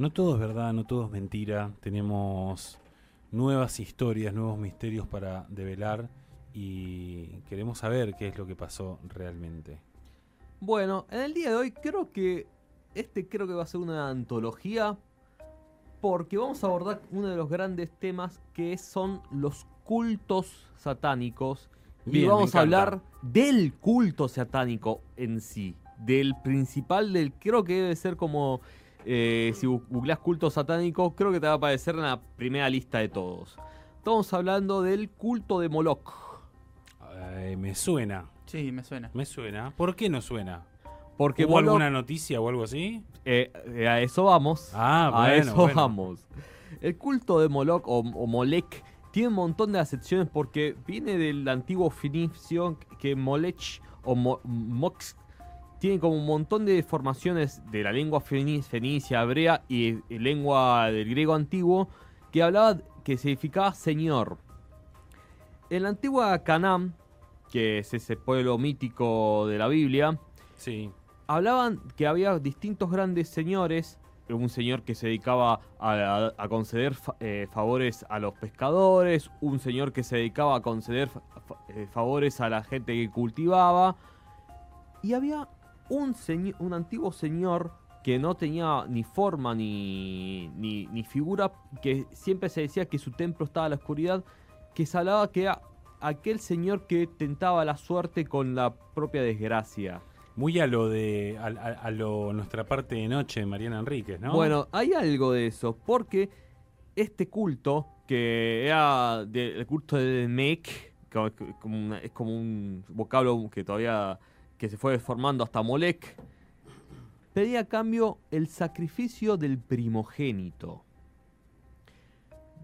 No todo es verdad, no todo es mentira. Tenemos nuevas historias, nuevos misterios para develar y queremos saber qué es lo que pasó realmente. Bueno, en el día de hoy creo que este creo que va a ser una antología porque vamos a abordar uno de los grandes temas que son los cultos satánicos y Bien, vamos a hablar del culto satánico en sí, del principal del creo que debe ser como eh, si googleás culto satánico, creo que te va a aparecer en la primera lista de todos. Estamos hablando del culto de Moloch. Eh, me suena, Sí, me suena. me suena. ¿Por qué no suena? Porque ¿Hubo Moloch, alguna noticia o algo así? eh, eh, a eso vamos. Ah, a bueno, eso bueno. vamos. El culto de Moloch o, o Molech tiene un montón de acepciones porque viene del antiguo fenicio que Molech o Mo- Mox tiene como un montón de formaciones de la lengua feni- fenicia, hebrea y, y lengua del griego antiguo que hablaba que significaba señor. En la antigua Canaán, que es ese pueblo mítico de la Biblia, Sí. hablaban que había distintos grandes señores. Un señor que se dedicaba a, conceder fa- eh, favores a los pescadores, un señor que se dedicaba a conceder fa- eh, favores a la gente que cultivaba. Y había un, un antiguo señor que no tenía ni forma ni, ni, ni figura, que siempre se decía que su templo estaba a la oscuridad, que se hablaba que era aquel señor que tentaba la suerte con la propia desgracia. Muy a lo de a, a- a lo nuestra parte de noche Mariana Enríquez, ¿no? Bueno, hay algo de eso, porque este culto, que era de- el culto de Mek, es como un vocablo que todavía que se fue formando hasta Molec, pedía a cambio el sacrificio del primogénito.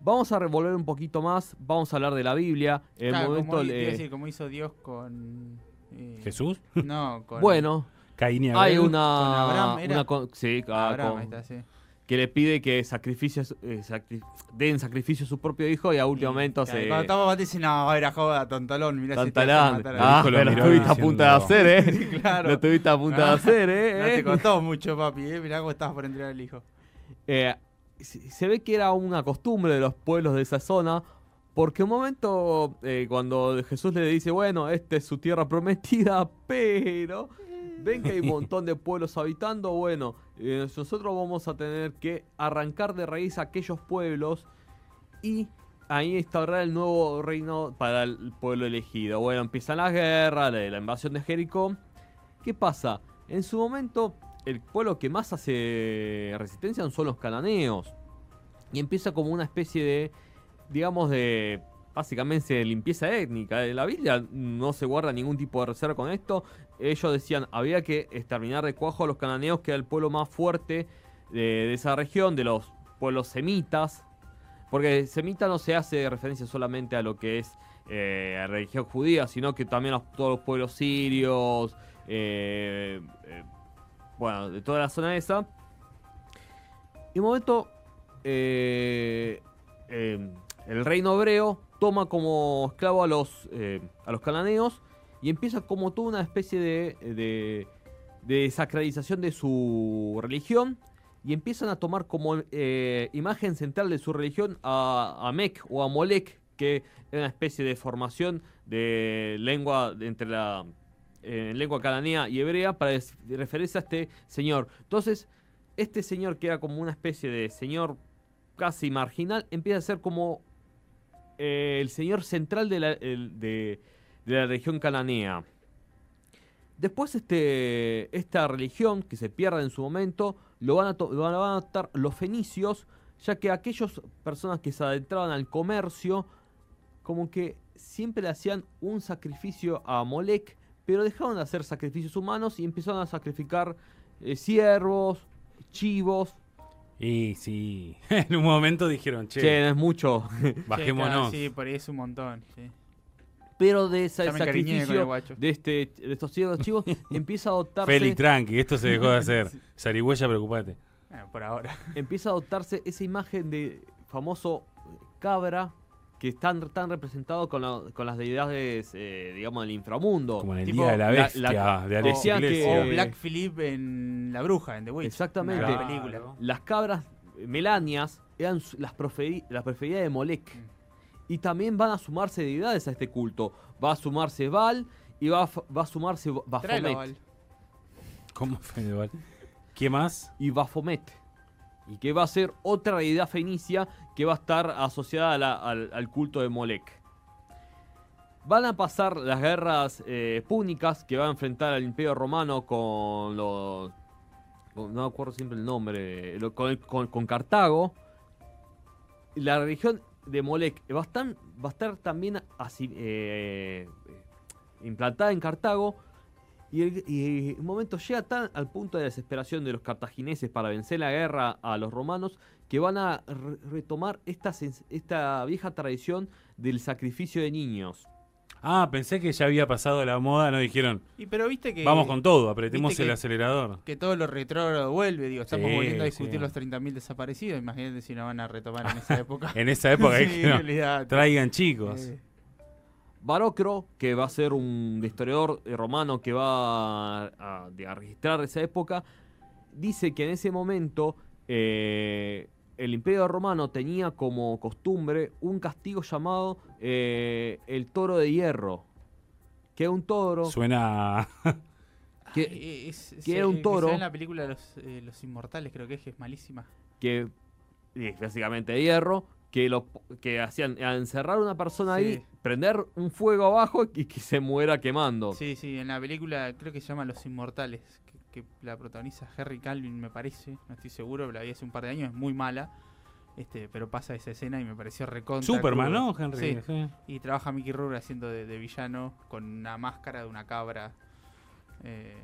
Vamos a revolver un poquito más, vamos a hablar de la Biblia. En el Claro, momento como, decir, como hizo Dios con. eh, Jesús, No, con. bueno, Caín y hay una, Abraham, ¿era? una con- sí, ah, Abraham, con- ahí está, sí. Que le pide que sacrificios, eh, sacri- den sacrificio a su propio hijo y a último momento Claro, se... Cuando estaba dice, no, era joda, tontalón, mirá si te vas a Tantalán. matar a Ah, lo estuviste a diciendo- punto de hacer, ¿eh? Sí, claro. Lo estuviste a punto de hacer, No ¿eh? te costó mucho, papi, eh. Mirá cómo estabas por entregar al hijo. Eh, se se ve que era una costumbre de los pueblos de esa zona, porque un momento eh, cuando Jesús le dice, bueno, esta es su tierra prometida, pero ven que hay un montón de pueblos habitando, bueno, eh, nosotros vamos a tener que arrancar de raíz aquellos pueblos y ahí instaurar el nuevo reino para el pueblo elegido. Bueno, empiezan las guerras, la, la invasión de Jericó. ¿Qué pasa? En su momento, el pueblo que más hace resistencia son los cananeos. Y empieza como una especie de, digamos, de básicamente limpieza étnica. De la Biblia no se guarda ningún tipo de reserva con esto. Ellos decían, había que exterminar de cuajo a los cananeos, que era el pueblo más fuerte de, esa región, de los pueblos semitas. Porque semita no se hace referencia solamente a lo que es eh, religión judía, sino que también a todos los pueblos sirios, eh, eh, bueno, de toda la zona esa. Y un momento, eh, el reino hebreo toma como esclavo a los, a los cananeos y empieza como toda una especie de, de, de de su religión y empiezan a tomar como eh, imagen central de su religión a, a o a Molec, que es una especie de formación de lengua entre la eh, lengua cananea y hebrea para referirse a este señor. Entonces, este señor que era como una especie de señor casi marginal, empieza a ser como eh, el señor central de la, de, de la región cananea. Después este, esta religión, que se pierde en su momento, lo van, a lo van a adoptar los fenicios, ya que aquellas personas que se adentraban al comercio, como que siempre le hacían un sacrificio a Molec, pero dejaron de hacer sacrificios humanos y empezaron a sacrificar eh, ciervos, chivos. Y sí, en un momento dijeron, che, Che, no es mucho. bajémonos. Sí, por ahí es un montón. Sí. Pero de ese sacrificio de, este, de estos ciervos chivos empieza a adoptarse. Feli, tranqui, esto se dejó de hacer. Sarigüeya, preocupate. Por ahora. empieza a adoptarse esa imagen de famoso cabra que están tan representado con, la- con las deidades, eh, digamos, del inframundo. Como en el Tipo, Día de la Bestia, la- de Alex que-. O Black Phillip en La Bruja, en The Witch. Exactamente. película. Las cabras Melanias eran las, las preferidas de Molec. Y también van a sumarse deidades a este culto. Va a sumarse Baal y va a, va a sumarse Baphomet. Val. ¿Cómo Fedeval? ¿Qué más? y Baphomet. Y que va a ser otra deidad fenicia que va a estar asociada a la- al, al culto de Molec. Van a pasar las guerras eh, púnicas que va a enfrentar al Imperio Romano con los. con- no me acuerdo siempre el nombre. con- con Cartago. La religión de Molec va a estar, va a estar también eh, implantada en Cartago. Y el, y momento llega tan al punto de desesperación de los cartagineses para vencer la guerra a los romanos que van a re- retomar esta, esta vieja tradición del sacrificio de niños. Ah, pensé que ya había pasado la moda, no dijeron, Y pero viste que. vamos con todo, apretemos el que- acelerador. Que todo lo retrógrado vuelve, digo. Estamos Sí, volviendo a discutir sí. los 30.000 desaparecidos. Imagínate si no van a retomar en esa época. En esa época Sí, traigan chicos. Eh, Barocro, que va a ser un historiador eh, romano que va a, a- a registrar esa época, dice que en ese momento eh, el Imperio Romano tenía como costumbre un castigo llamado eh, el toro de hierro. Que es un toro Suena... que, ay, es- que se- era un toro. en la película Los, eh, Los Inmortales, creo que es, que es malísima. que es básicamente de hierro, que lo que hacían a encerrar a una persona ahí, prender un fuego abajo y que se muera quemando. Sí, sí, en la película creo que se llama Los Inmortales, que, la protagoniza Harry Calvin, me parece, no estoy seguro, pero la vi hace un par de años, es muy mala, este, pero pasa esa escena y me pareció recontra. Superman, crudo. ¿no, Henry? Sí, Sí. y trabaja Mickey Rourke haciendo de, de villano con una máscara de una cabra. Eh,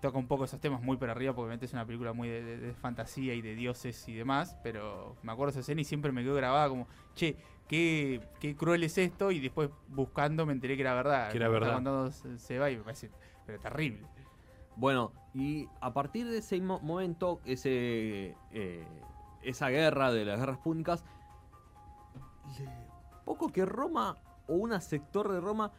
toca un poco esos temas muy para arriba, porque obviamente es una película muy de, de- de fantasía y de dioses y demás, pero me acuerdo esa escena y siempre me quedó grabada como, che, qué, qué cruel es esto, y después buscando me enteré que era verdad. Que era verdad. contando Se- Seba y me parece pero terrible. Bueno, y a partir de ese mo- momento, ese, eh, esa guerra de las guerras púnicas, poco que Roma o un sector de Roma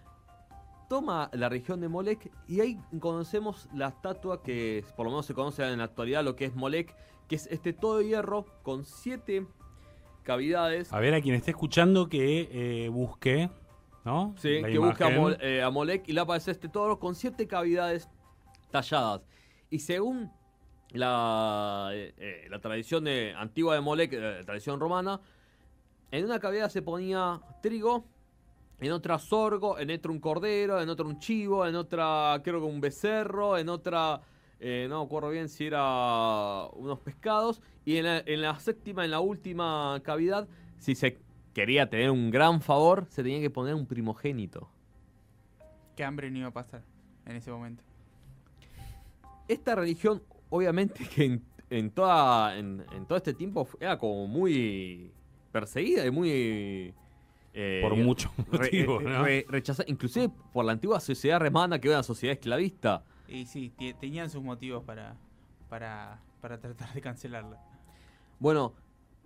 toma la región de Molec y ahí conocemos la estatua que por lo menos se conoce en la actualidad lo que es Molec, que es este todo de hierro con siete cavidades. A ver, a quien esté escuchando que eh, busque, ¿no? Sí, La que busca a. Mol- eh, a Molec y le aparece este toro con siete cavidades talladas. Y según la, eh, eh, la tradición de- antigua de Molec, eh, tradición romana, en una cavidad se ponía trigo, en otra sorgo, en otra un cordero, en otra un chivo, en otra creo que un becerro, en otra, eh, no me acuerdo bien si era unos pescados, y en la, en la séptima, en la última cavidad, si se quería tener un gran favor, se tenía que poner un primogénito. Qué hambre no iba a pasar en ese momento. Esta religión, obviamente que en, en toda, en, en todo este tiempo era como muy perseguida y muy... eh, Por muchos re- motivos, eh, ¿no? re- rechazada, inclusive por la antigua sociedad romana que era una sociedad esclavista. Y sí, te- tenían sus motivos para, para, para tratar de cancelarla. Bueno,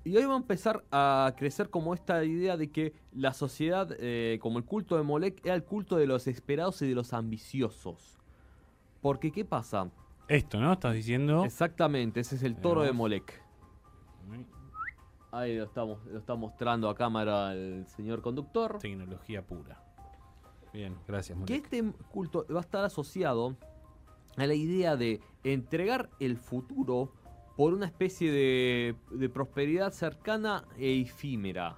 y hoy va a empezar a crecer como esta idea de que la sociedad, eh, como el culto de Molec, era el culto de los esperados y de los ambiciosos. Porque, ¿qué pasa? Esto, ¿no? Estás diciendo. Exactamente, ese es el toro de. Molec. Ahí lo estamos, lo está mostrando a cámara el señor conductor. Tecnología pura. Bien, gracias, Que Molec. este culto va a estar asociado a la idea de entregar el futuro por una especie de, de prosperidad cercana e efímera.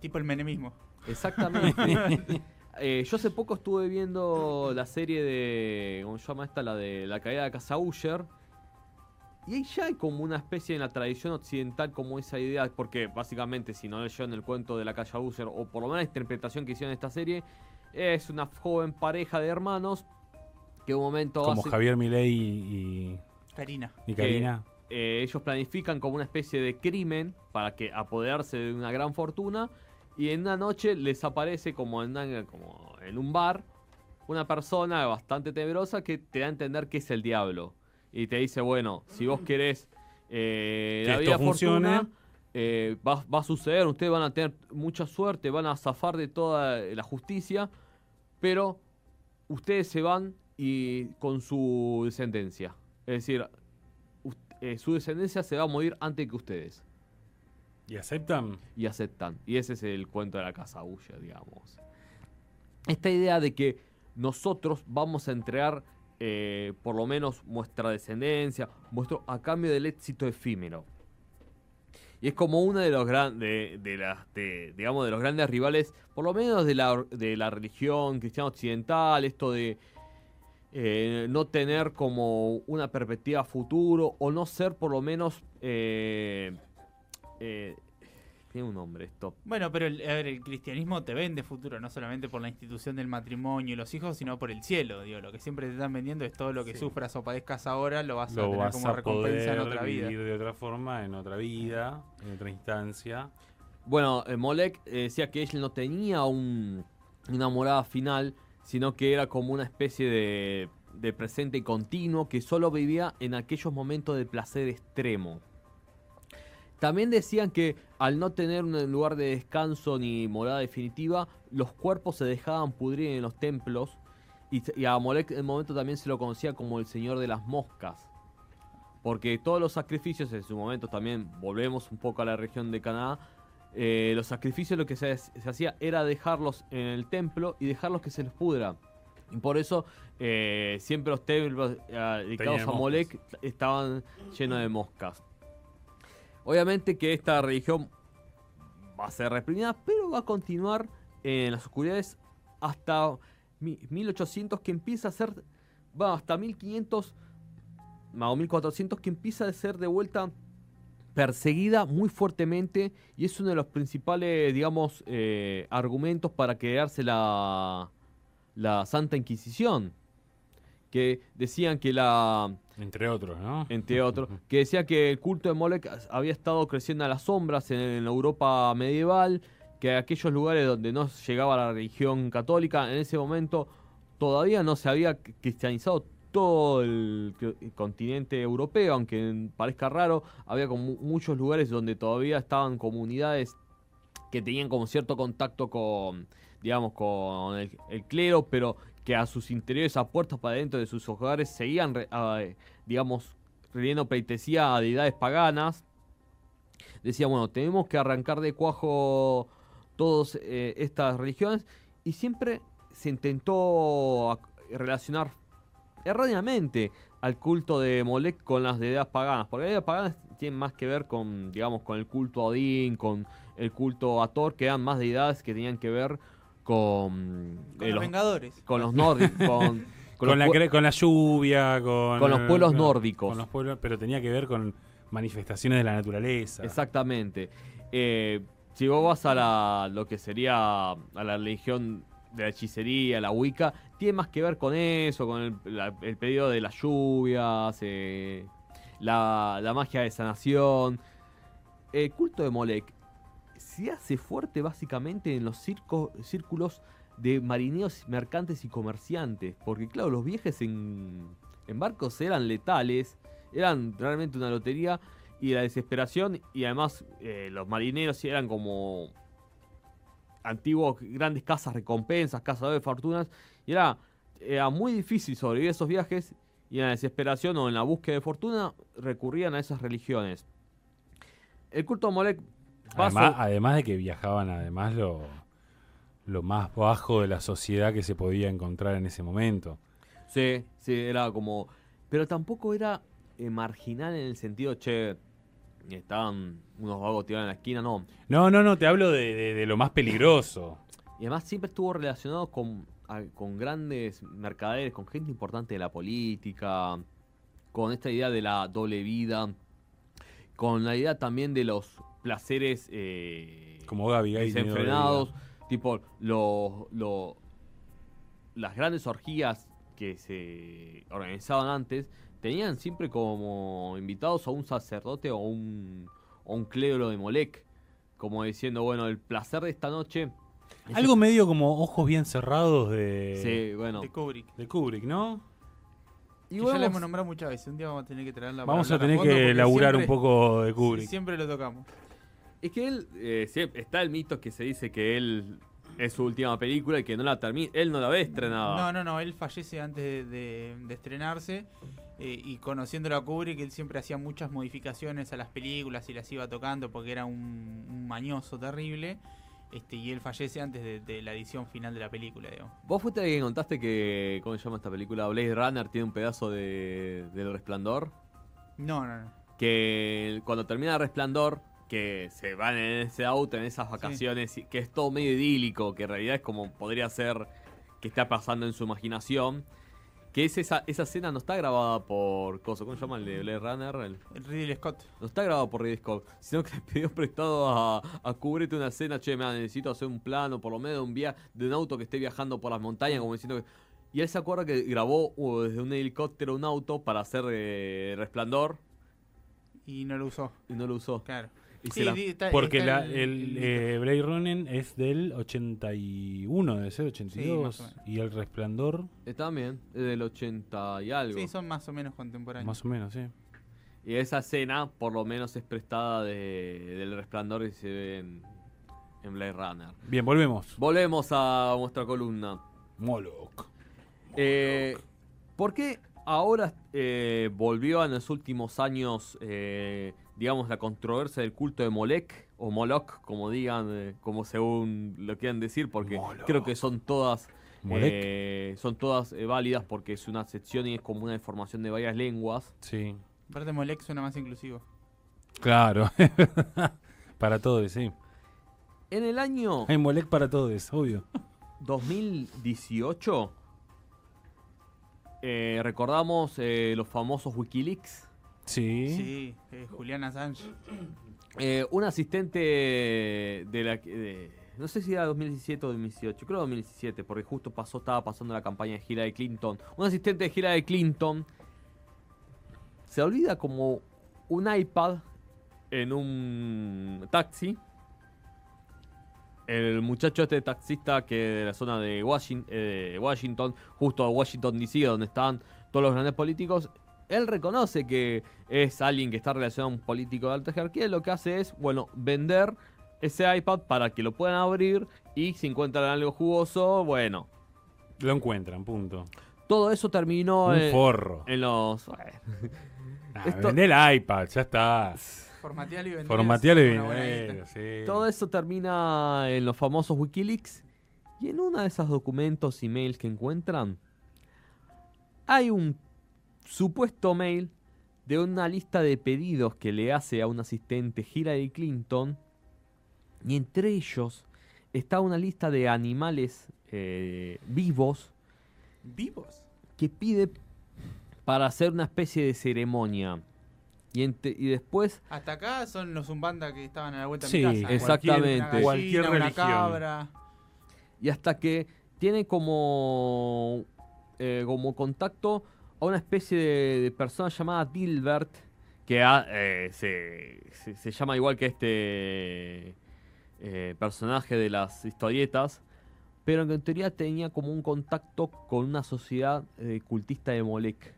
Tipo el menemismo. Exactamente. Eh, yo hace poco estuve viendo la serie de. ¿Cómo se llama esta? La de la caída de Casa Usher. Y ahí ya hay como una especie en la tradición occidental como esa idea, porque básicamente si no yo en el cuento de la calle Usher, o por lo menos la interpretación que hicieron en esta serie, es una joven pareja de hermanos que un momento Como hace- Javier Milei y, Karina. y Karina. eh, ellos planifican como una especie de crimen para que apoderarse de una gran fortuna y en una noche les aparece como en, una- como en un bar una persona bastante temerosa que te da a entender que es el diablo y te dice bueno si vos querés eh, Que la vida funcione. fortuna eh, va, va a suceder ustedes van a tener mucha suerte van a zafar de toda la justicia pero ustedes se van y con su descendencia es decir eh, su descendencia se va a morir antes que ustedes. ¿Y aceptan? y aceptan. Y ese es el cuento de la casa digamos. Esta idea de que nosotros vamos a entregar eh, por lo menos nuestra descendencia, vuestro, a cambio del éxito efímero. Y es como uno de los grandes, de, las- de- de los grandes rivales, por lo menos de la, de la religión cristiana occidental, esto de eh, no tener como una perspectiva futuro o no ser por lo menos eh, eh, tiene un nombre esto Bueno, pero el, a ver, el cristianismo te vende futuro, no solamente por la institución del matrimonio y los hijos, sino por el cielo. Digo, lo que siempre te están vendiendo es todo lo que Sí. sufras o padezcas ahora, lo vas a tener vas como a recompensa en otra vida. vivir de otra forma, en otra vida, en otra instancia. Bueno, eh, Molek eh, decía que él no tenía un- una morada final, sino que era como una especie de, de presente continuo que solo vivía en aquellos momentos de placer extremo. También decían que al no tener un lugar de descanso ni morada definitiva, los cuerpos se dejaban pudrir en los templos y, y a Molek en el momento también se lo conocía como el señor de las moscas. Porque todos los sacrificios en su momento también, volvemos un poco a la región de Canadá, eh, los sacrificios lo que se, se hacía era dejarlos en el templo y dejarlos que se les pudra. Y por eso eh, siempre los templos eh, dedicados a. Molec estaban llenos de moscas. Obviamente que esta religión va a ser reprimida, pero va a continuar en las oscuridades hasta mi- 1800 que empieza a ser, va hasta 1500 o 1400 que empieza a ser de vuelta perseguida muy fuertemente y es uno de los principales, digamos, eh, argumentos para crearse la, la Santa Inquisición. Que decían que la, Entre otros, ¿no? entre otros, que decía que el culto de Molec había estado creciendo a las sombras en, en la Europa medieval, que aquellos lugares donde no llegaba la religión católica, en ese momento todavía no se había cristianizado todo el, el continente europeo, aunque parezca raro, había como muchos lugares donde todavía estaban comunidades que tenían como cierto contacto con, digamos, con el, el clero, pero que a sus interiores, a puertas para dentro de sus hogares, seguían, ah, eh, digamos, rindiendo pleitesía a deidades paganas. Decía, bueno, tenemos que arrancar de cuajo todas eh, estas religiones y siempre se intentó ac- relacionar erróneamente al culto de Molec con las deidades paganas, porque las deidades paganas tienen más que ver con, digamos, con el culto a Odín, con el culto a Thor, que eran más deidades que tenían que ver con, Con eh, los Vengadores. con los nórdicos, con, la, con la lluvia, con... con los pueblos con- nórdicos. Con los pueblos, pero tenía que ver con manifestaciones de la naturaleza. Exactamente. Eh, si vos vas a la, lo que sería a la religión de la hechicería, la Wicca, tiene más que ver con eso, con el, la- el pedido de las lluvias, eh, la, la magia de sanación. El culto de Molec se hace fuerte básicamente en los círculos de marineros, mercantes y comerciantes. Porque claro, los viajes en, barcos eran letales, eran realmente una lotería y la desesperación y además eh, los marineros eran como antiguos grandes casas recompensas, cazadores de fortunas y era, muy difícil sobrevivir esos viajes y en la desesperación o en la búsqueda de fortuna recurrían a esas religiones. El culto a Molec Además, además de que viajaban, además, lo, lo más bajo de la sociedad que se podía encontrar en ese momento. Sí, sí, era como. Pero tampoco era eh, marginal en el sentido, che, estaban unos vagos tirados en la esquina, no. No, no, no, te hablo de, de- de lo más peligroso. Y además siempre estuvo relacionado con, a- con grandes mercaderes, con gente importante de la política, con esta idea de la doble vida, con la idea también de los placeres eh, Como Gaby Gaby desenfrenados, tipo los lo- las grandes orgías que se organizaban antes tenían siempre como invitados a un sacerdote o un, o un clero de Molec, como diciendo, bueno, el placer de esta noche... es Algo medio como ojos bien cerrados de, Sí, bueno. De Kubrick. de Kubrick, ¿no? Y que ya la hemos nombrado muchas veces. Un día vamos a tener que traerla Vamos a tener que elaborar un poco de sí, Kubrick. siempre lo tocamos. Es que él, eh, está el mito que se dice que él es su última película y que no la termina, él no la ve estrenada. No, no, no, él fallece antes de, de- de estrenarse eh, y conociéndolo a Kubrick, él siempre hacía muchas modificaciones a las películas y las iba tocando porque era un, un mañoso terrible. Este, y él fallece antes de, de la edición final de la película, digamos. Vos fuiste el que contaste que, ¿cómo se llama esta película? Blade Runner tiene un pedazo de, del resplandor. No, no, no. Que cuando termina el resplandor, que se van en ese auto, en esas vacaciones, y que es todo medio idílico, que en realidad es como podría ser que está pasando en su imaginación. Que es esa, esa escena no está grabada por. Cosa, ¿Cómo se llama el de Blade Runner? El- El Ridley Scott. no está grabado por Ridley Scott, sino que le pidió prestado a, a Kubrick una escena, che, mira, necesito hacer un plano, por lo menos de un, via de un auto que esté viajando por las montañas, como diciendo que... Y él se acuerda que grabó uh, desde un helicóptero un auto para hacer eh, resplandor Y no lo usó, y no lo usó. claro. Y Sí, se la- di- está- Porque está la- el- eh, Blade Runner es del 81, debe ser 82. más o menos. y El Resplandor, Eh, también, es del 80 y algo. Sí, son más o menos contemporáneos. más o menos, sí. Y esa escena, por lo menos, es prestada de- del resplandor que se ve en, en Blade Runner. Bien, volvemos. Volvemos a nuestra columna. Moloch. Eh, ¿Por qué ahora eh, volvió en los últimos años, eh, digamos, la controversia del culto de Molech o Moloch, como digan, eh, como según lo quieran decir, porque creo que son todas, eh, son todas eh, válidas porque es una sección y es como una deformación de varias lenguas. Sí. Aparte Molec suena más inclusivo. Claro. para todos, sí. En el año Hay Molec para todos, obvio. 2018 eh, recordamos eh, los famosos Wikileaks. Sí. Sí, eh, Julián Assange. Eh, un asistente de la de- no sé si era 2017 o 2018, creo 2017, porque justo pasó, estaba pasando la campaña de Hillary Clinton. Un asistente de Hillary Clinton se olvida como un iPad en un taxi. El muchacho este taxista que de la zona de Washington, Washington justo a Washington DC, donde están todos los grandes políticos, él reconoce que es alguien que está relacionado a un político de alta jerarquía y lo que hace es, bueno, vender ese iPad para que lo puedan abrir y si encuentran algo jugoso, bueno. Lo encuentran, punto. Todo eso terminó Un en, forro. en los... bueno, Ah, esto- Vendé el iPad, ya está. Formatealo y vendelo. Formatealo y guita. sí. todo eso termina en los famosos Wikileaks y en uno de esos documentos y mails que encuentran hay un supuesto mail de una lista de pedidos que le hace a un asistente Hillary Clinton y entre ellos está una lista de animales eh, vivos ¿Vivos? que pide para hacer una especie de ceremonia y, ente- y después Hasta acá son los Zumbanda que estaban a la vuelta Sí, de mi casa. exactamente. Una gallina, Cualquier una religión. cabra. y hasta que tiene como eh, como contacto a una especie de, de persona llamada Dilbert que ha- eh, se, se- se llama igual que este eh, personaje de las historietas pero que en teoría tenía como un contacto con una sociedad eh, cultista de Molech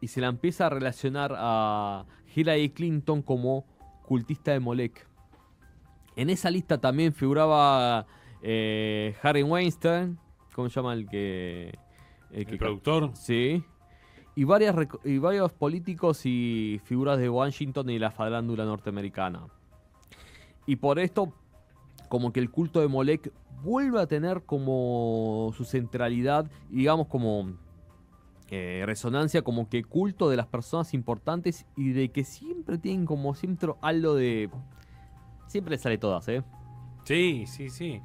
y se la empieza a relacionar a Hillary Clinton como cultista de Molech en esa lista también figuraba eh, Harry Weinstein, ¿cómo se llama el que... El que- productor. Sí. Y, varias, y varios políticos y figuras de Washington y la farándula norteamericana. Y por esto, como que el culto de Molech vuelve a tener como su centralidad, digamos como eh, resonancia, como que culto de las personas importantes y de que siempre tienen como siempre algo de... Siempre sale todas, ¿eh? Sí, sí, sí.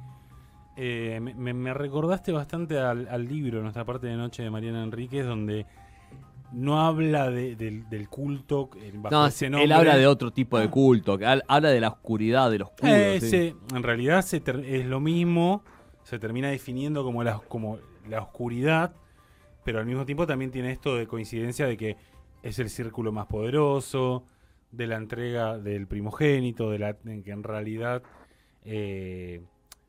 Eh, me recordaste bastante al, al libro, nuestra parte de noche de Mariana Enríquez, donde no habla de- del, del culto bajo No, ese él nombre. habla de otro tipo de culto, que hab- habla de la oscuridad, de los oscuro. Eh, sí. en realidad se es lo mismo, se termina definiendo como la, como la oscuridad, pero al mismo tiempo también tiene esto de coincidencia de que es el círculo más poderoso, de la entrega del primogénito, de la, en que en realidad eh,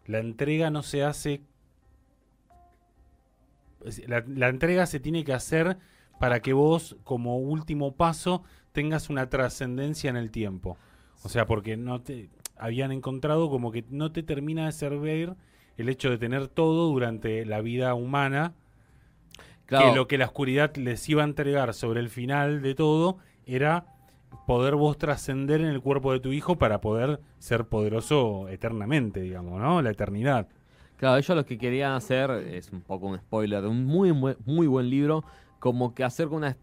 la entrega no se hace... la entrega se tiene que hacer para que vos, como último paso, tengas una trascendencia en el tiempo. O sea, porque no te habían encontrado como que no te termina de servir el hecho de tener todo durante la vida humana, Claro, que lo que la oscuridad les iba a entregar sobre el final de todo era poder vos trascender en el cuerpo de tu hijo para poder ser poderoso eternamente, digamos, ¿no? La eternidad. claro, ellos lo que querían hacer, es un poco un spoiler, de un muy, muy, muy buen libro, como que hacer con un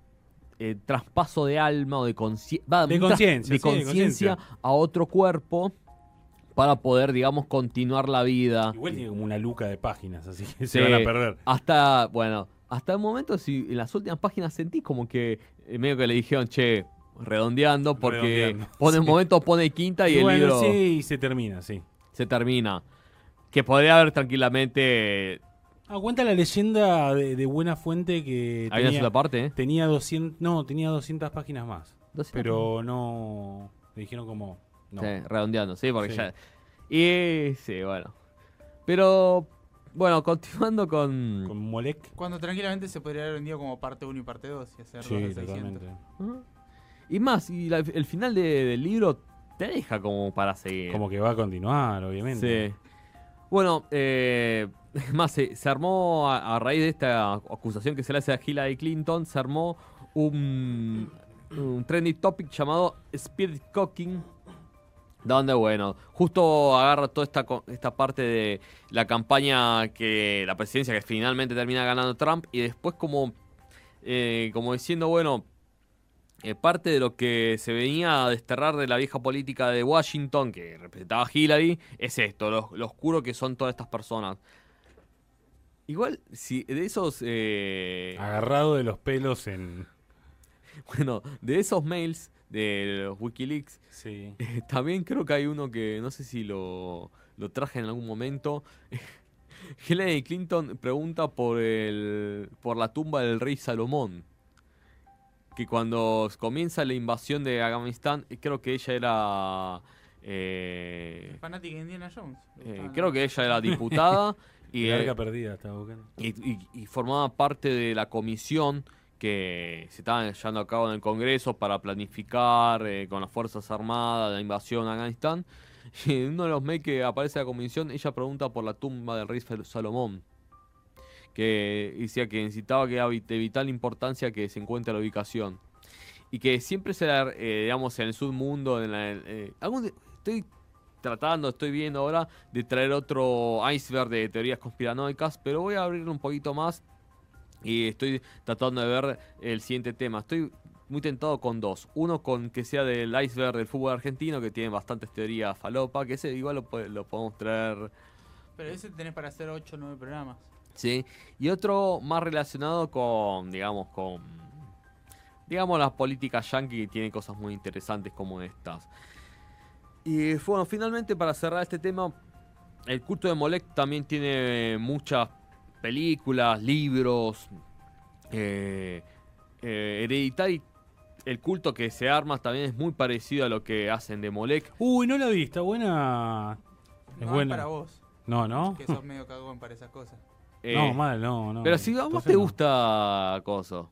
traspaso de alma o de conciencia. De conciencia, De conciencia a otro cuerpo para poder, digamos, continuar la vida. Igual tiene como una luca de páginas, así que Sí. se van a perder. Hasta, bueno, hasta el momento, si en las últimas páginas sentí como que eh, medio que le dijeron, che, redondeando, porque Redondeando, pone un sí. momento pone quinta y, Y el bueno, libro sí, y se termina, sí. se termina. Que podría haber tranquilamente. Ah, cuenta la leyenda de, de buena fuente que Hay una tenía, sola parte, ¿eh? tenía 200, no, tenía 200 páginas más. 200. Pero no, me dijeron como, no. Sí, redondeando, sí, porque Sí. ya. Y sí, bueno. Pero, bueno, continuando con. Con Molek. Cuando tranquilamente se podría haber vendido como parte 1 y parte 2 y hacer Sí, de 600. totalmente. Y más, y la- el final de- del libro te deja como para seguir. Como que va a continuar, obviamente. Sí. Bueno, eh, más, se, armó a, raíz de esta acusación que se le hace a Hillary Clinton, se armó un, un trending topic llamado Spirit Cooking. Donde, bueno, justo agarra toda esta, esta parte de la campaña que la presidencia que finalmente termina ganando Trump y después como, eh, como diciendo, bueno, eh, parte de lo que se venía a desterrar de la vieja política de Washington, que representaba a Hillary, es esto, lo, lo oscuro que son todas estas personas. Igual, si de esos... eh, Agarrado de los pelos en... bueno, de esos mails de los Wikileaks, Sí. eh, también creo que hay uno que no sé si lo, lo traje en algún momento. Hillary Clinton pregunta por el por la tumba del rey Salomón. Que cuando comienza la invasión de Afganistán, eh, creo que ella era. eh, Fanática de Indiana Jones. Eh, creo que ella era diputada y, eh, perdida estaba buscando. y, y- y formaba parte de la comisión que se estaba llevando a cabo en el Congreso para planificar eh, con las Fuerzas Armadas la invasión a Afganistán. Y en uno de los mails que aparece la comisión, ella pregunta por la tumba del rey Sal- Salomón. Que decía que necesitaba que era de vital importancia que se encuentre la ubicación. Y que siempre será, eh, digamos, en el submundo, en la, eh, estoy tratando, estoy viendo ahora de traer otro iceberg de teorías conspiranoicas, pero voy a abrirlo un poquito más y estoy tratando de ver el siguiente tema. Estoy muy tentado con dos. Uno con que sea del iceberg del fútbol argentino, que tiene bastantes teorías falopa, que ese igual lo, lo podemos traer, Pero ese tenés para hacer 8 o 9 programas. ¿Sí? Y otro más relacionado con, digamos, con, digamos, las políticas yankee, que tiene cosas muy interesantes como estas. Y bueno, finalmente para cerrar este tema, el culto de Molek también tiene muchas películas, libros, eh, eh, Hereditary, el culto que se arma también es muy parecido a lo que hacen de Molek. Uy, no la vi, está buena. Es No es buena. para vos, No, ¿no? que sos medio cagón para esas cosas. Eh, no, mal, no, no. pero si a vos te no. gusta Coso.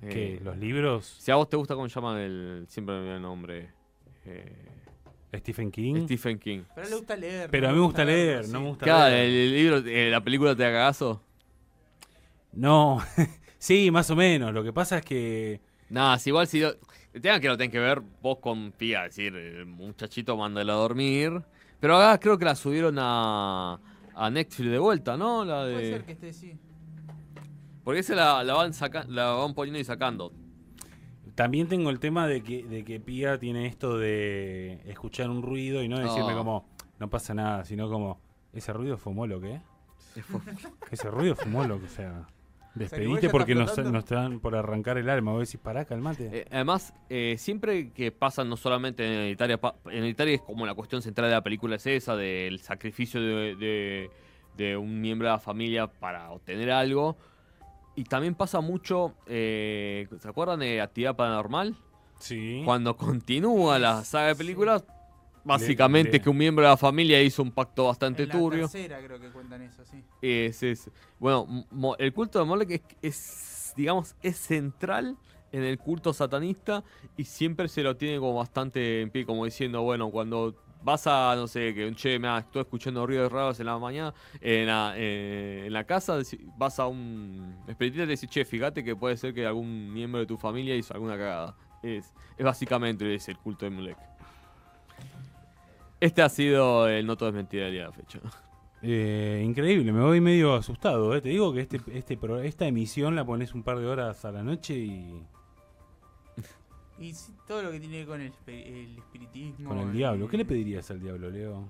¿Qué? eh, ¿Los libros? Si a vos te gusta, ¿cómo se llama el. Siempre me el nombre. Eh, ¿Stephen King? Stephen King. Pero a él le gusta leer. Pero no a mí me gusta leer, no me gusta Claro, leer. el libro, eh, la película te da cagazo. No, sí, más o menos. Lo que pasa es que... Nada, si igual si tengan que lo tenés que ver vos con pía, es decir, el muchachito mándalo a dormir. Pero acá creo que la subieron a, a Netflix de vuelta, ¿no? La Puede de. ser que esté sí. Porque esa la, la van saca, la van poniendo y sacando. También tengo el tema de que, de que Pía tiene esto de escuchar un ruido y no decirme Oh. como, no pasa nada, sino como, ¿ese ruido fumó lo que? Ese ruido fumó lo que, o sea, despedite porque nos, nos están por arrancar el alma. Vos decís, pará, calmate. Eh, además, eh, siempre que pasan, no solamente en Italia, en Italia es como la cuestión central de la película es esa, del sacrificio de, de- de un miembro de la familia para obtener algo. Y también pasa mucho, eh, ¿se acuerdan de Actividad Paranormal? sí. Cuando continúa la saga de Sí. Básicamente que un miembro de la familia hizo un pacto bastante En la turbio. tercera creo que cuentan eso, sí. Es, es- bueno, Mo- el culto de Molech es, es, digamos, es central en el culto satanista y siempre se lo tiene como bastante en pie, como diciendo, bueno, cuando vas a, no sé, que un che, me estoy escuchando ruidos raros en la mañana, en la, eh, en la casa, vas a un espiritista y te decís, che, fíjate que puede ser que algún miembro de tu familia hizo alguna cagada. Es, es básicamente es el culto de Molek. Este ha sido el No Todo es Mentira del día de la fecha. Eh, increíble, me voy medio asustado. ¿eh? Te digo que este, este, pro- esta emisión la pones un par de horas a la noche y Y todo lo que tiene que ver con el, espi- el espiritismo. con el diablo. ¿Qué le pedirías al diablo, Leo?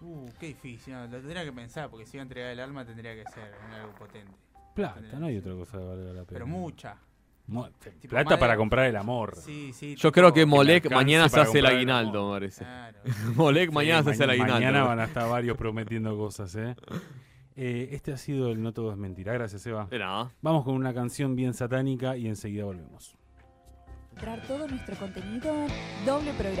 Uh, qué difícil. no, lo tendría que pensar, porque si iba a entregar el alma tendría que ser algo potente. Plata, no hay otra cosa que valga la pena. Pero mucha. Mo- Tipo, Plata para comprar el amor. Sí, sí. Yo tipo- creo que Molek alcance mañana se hace el el aguinaldo, me parece. Claro. Molek mañana Sí, se hace el aguinaldo. Mañana van a estar varios prometiendo cosas, ¿eh? Eh, Este ha sido el No Todo es Mentira. Gracias, Eva. De nada. Vamos con una canción bien satánica y enseguida volvemos. Encontrar todo nuestro contenido, doble programa.